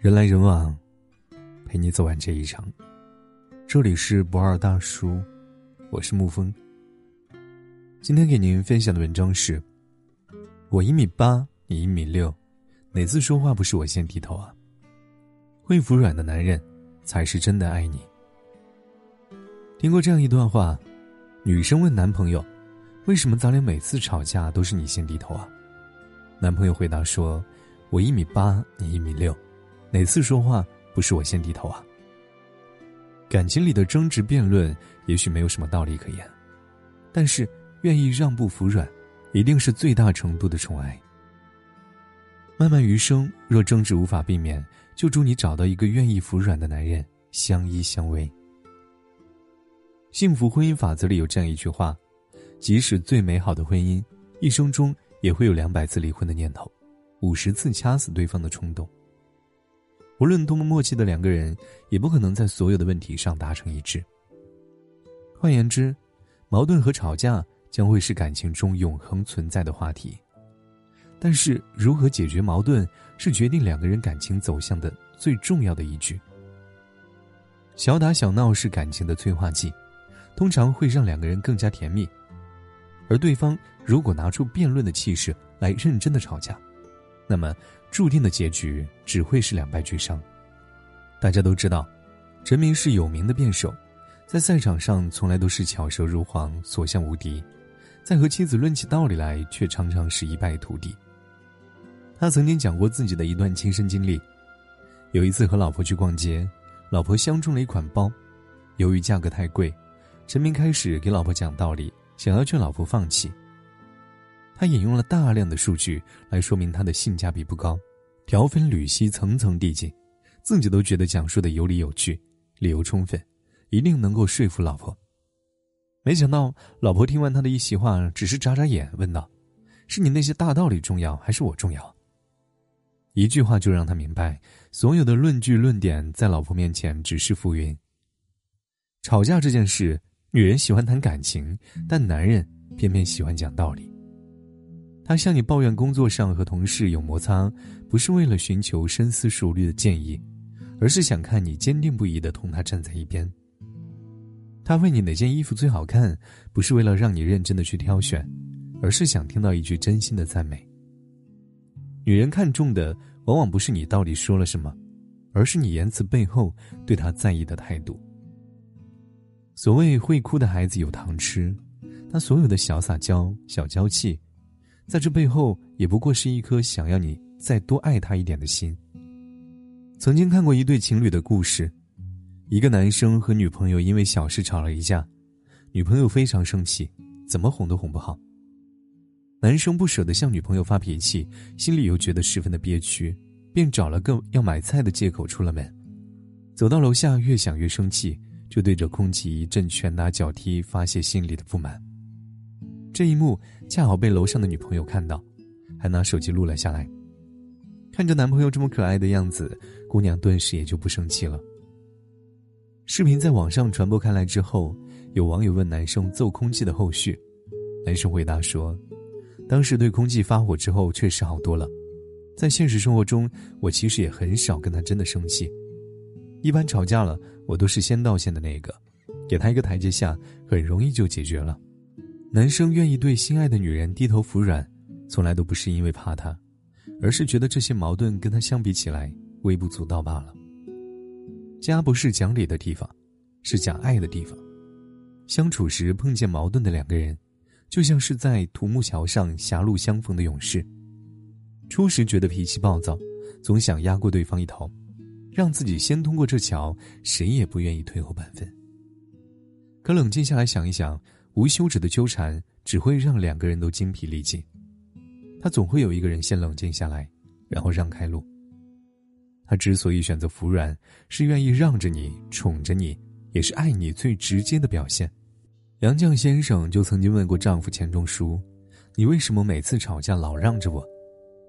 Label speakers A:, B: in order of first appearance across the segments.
A: 人来人往，陪你走完这一场。这里是不二大叔，我是沐风。今天给您分享的文章是：我一米八，你一米六，哪次说话不是我先低头啊？会服软的男人，才是真的爱你。听过这样一段话：女生问男朋友，为什么咱俩每次吵架都是你先低头啊？男朋友回答说：我一米八，你一米六。哪次说话不是我先低头啊？感情里的争执辩论也许没有什么道理可言，但是愿意让步服软，一定是最大程度的宠爱。漫漫余生，若争执无法避免，就祝你找到一个愿意服软的男人，相依相偎。幸福婚姻法则里有这样一句话：即使最美好的婚姻，一生中也会有两百次离婚的念头，五十次掐死对方的冲动。无论多么默契的两个人，也不可能在所有的问题上达成一致。换言之，矛盾和吵架将会是感情中永恒存在的话题。但是，如何解决矛盾，是决定两个人感情走向的最重要的依据。小打小闹是感情的催化剂，通常会让两个人更加甜蜜。而对方如果拿出辩论的气势来认真的吵架，那么。注定的结局只会是两败俱伤。大家都知道，陈明是有名的辩手，在赛场上从来都是巧舌如簧、所向无敌，在和妻子论起道理来，却常常是一败涂地。他曾经讲过自己的一段亲身经历：有一次和老婆去逛街，老婆相中了一款包，由于价格太贵，陈明开始给老婆讲道理，想要劝老婆放弃。他引用了大量的数据来说明它的性价比不高，条分缕析，层层递进，自己都觉得讲述的有理有据，理由充分，一定能够说服老婆。没想到老婆听完他的一席话，只是眨眨眼，问道：“是你那些大道理重要，还是我重要？”一句话就让他明白，所有的论据论点在老婆面前只是浮云。吵架这件事，女人喜欢谈感情，但男人偏偏喜欢讲道理。他向你抱怨工作上和同事有摩擦，不是为了寻求深思熟虑的建议，而是想看你坚定不移的同他站在一边。他问你哪件衣服最好看，不是为了让你认真的去挑选，而是想听到一句真心的赞美。女人看重的往往不是你到底说了什么，而是你言辞背后对她在意的态度。所谓会哭的孩子有糖吃，他所有的小撒娇、小娇气。在这背后，也不过是一颗想要你再多爱他一点的心。曾经看过一对情侣的故事，一个男生和女朋友因为小事吵了一架，女朋友非常生气，怎么哄都哄不好。男生不舍得向女朋友发脾气，心里又觉得十分的憋屈，便找了个要买菜的借口出了门。走到楼下，越想越生气，就对着空气一阵拳打脚踢，发泄心里的不满。这一幕恰好被楼上的女朋友看到，还拿手机录了下来。看着男朋友这么可爱的样子，姑娘顿时也就不生气了。视频在网上传播开来之后，有网友问男生揍空气的后续，男生回答说：“当时对空气发火之后，确实好多了。在现实生活中，我其实也很少跟他真的生气，一般吵架了，我都是先道歉的那个，给他一个台阶下，很容易就解决了。”男生愿意对心爱的女人低头服软，从来都不是因为怕她，而是觉得这些矛盾跟他相比起来微不足道罢了。家不是讲理的地方，是讲爱的地方。相处时碰见矛盾的两个人，就像是在独木桥上狭路相逢的勇士。初时觉得脾气暴躁，总想压过对方一头，让自己先通过这桥，谁也不愿意退后半分。可冷静下来想一想。无休止的纠缠只会让两个人都精疲力尽，他总会有一个人先冷静下来，然后让开路。他之所以选择服软，是愿意让着你，宠着你，也是爱你最直接的表现。杨绛先生就曾经问过丈夫钱钟书：“你为什么每次吵架老让着我？”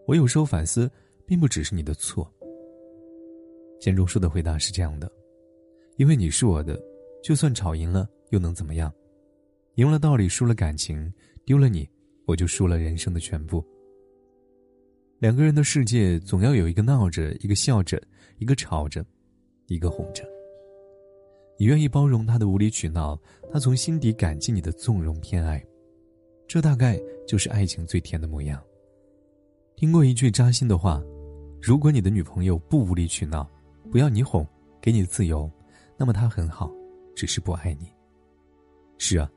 A: 我有时候反思，并不只是你的错。钱钟书的回答是这样的：“因为你是我的，就算吵赢了，又能怎么样？”赢了道理，输了感情，丢了你，我就输了人生的全部。两个人的世界总要有一个闹着，一个笑着，一个吵着，一个哄着。你愿意包容他的无理取闹，他从心底感激你的纵容偏爱，这大概就是爱情最甜的模样。听过一句扎心的话：如果你的女朋友不无理取闹，不要你哄，给你自由，那么她很好，只是不爱你。是啊，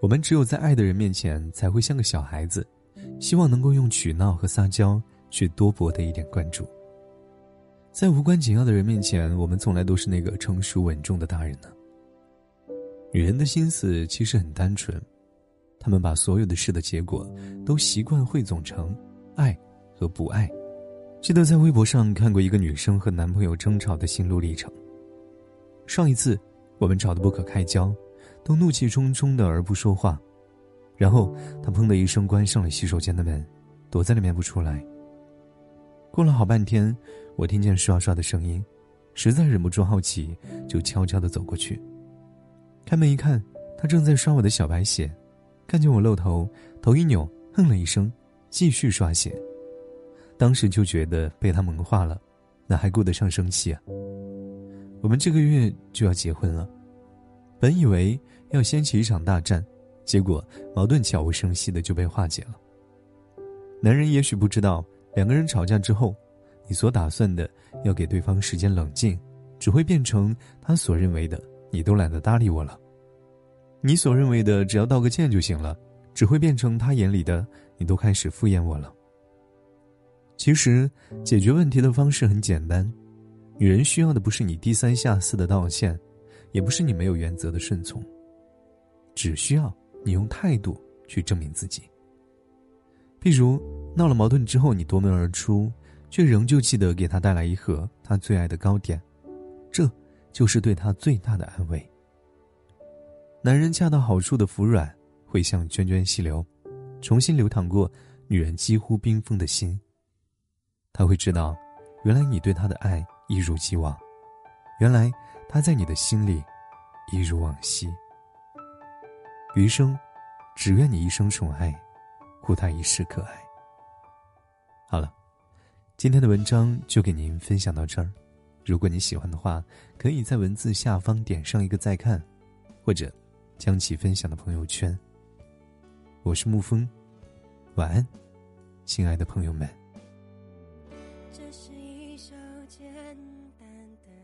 A: 我们只有在爱的人面前才会像个小孩子，希望能够用取闹和撒娇去多博得一点关注。在无关紧要的人面前，我们从来都是那个成熟稳重的大人呢。女人的心思其实很单纯，她们把所有的事的结果都习惯汇总成爱和不爱。记得在微博上看过一个女生和男朋友争吵的心路历程。上一次我们吵得不可开交，都怒气冲冲的而不说话，然后他砰的一声关上了洗手间的门，躲在里面不出来。过了好半天。我听见刷刷的声音，实在忍不住好奇，就悄悄的走过去。开门一看，他正在刷我的小白鞋，看见我露头，头一扭，哼了一声，继续刷鞋。当时就觉得被他萌化了，哪还顾得上生气啊？我们这个月就要结婚了，本以为要掀起一场大战，结果矛盾悄无声息的就被化解了。男人也许不知道，两个人吵架之后。你所打算的要给对方时间冷静，只会变成他所认为的你都懒得搭理我了；你所认为的只要道个歉就行了，只会变成他眼里的你都开始敷衍我了。其实，解决问题的方式很简单，女人需要的不是你低三下四的道歉，也不是你没有原则的顺从，只需要你用态度去证明自己。譬如闹了矛盾之后，你夺门而出。却仍旧记得给他带来一盒他最爱的糕点，这就是对他最大的安慰。男人恰到好处的服软，会像涓涓细流，重新流淌过女人几乎冰封的心。他会知道，原来你对他的爱一如既往，原来他在你的心里一如往昔。余生，只愿你一生宠爱，护他一世可爱。好了。今天的文章就给您分享到这儿，如果你喜欢的话，可以在文字下方点上一个再看，或者将其分享到朋友圈。我是沐风，晚安，亲爱的朋友们。
B: 这是一首简单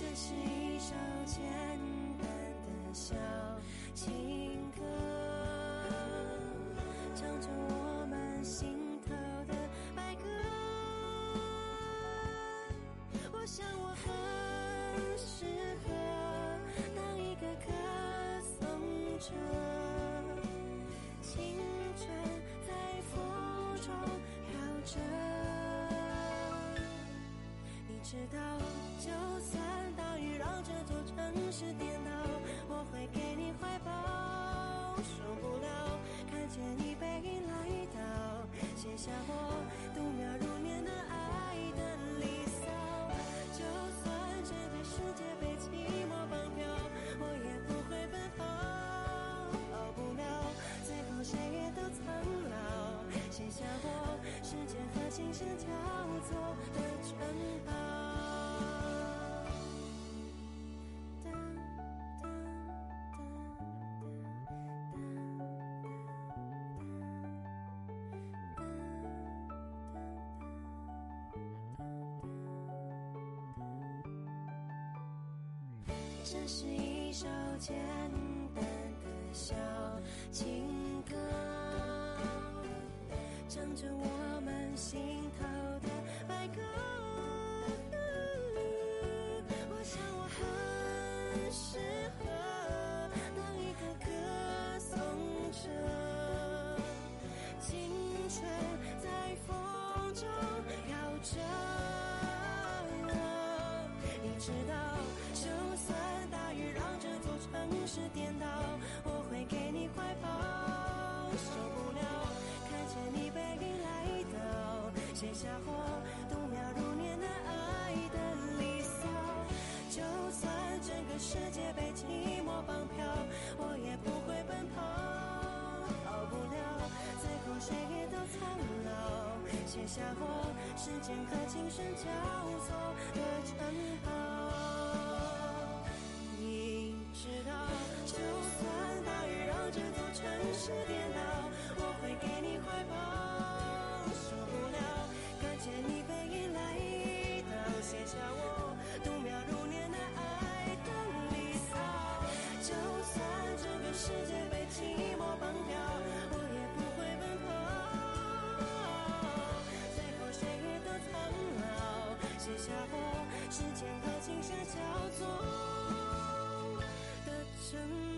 B: 这是一首简单的小情歌，唱着我们心城市颠倒，我会给你怀抱。受不了，看见你背影来到，写下我度秒如年的爱的离骚。就算整个世界被寂寞绑票，我也不会奔跑。逃不了，最后谁也都苍老，写下我时间和琴声交这是一首简单的小情歌，唱着我们心头的白鸽。是颠倒，我会给你怀抱。受不了，看见你背影来到，写下我度秒如年的爱的离骚。就算整个世界被寂寞绑票，我也不会奔跑。逃不了，最后谁也都苍老，写下我时间和琴声交错的城堡。时间和琴声交错的城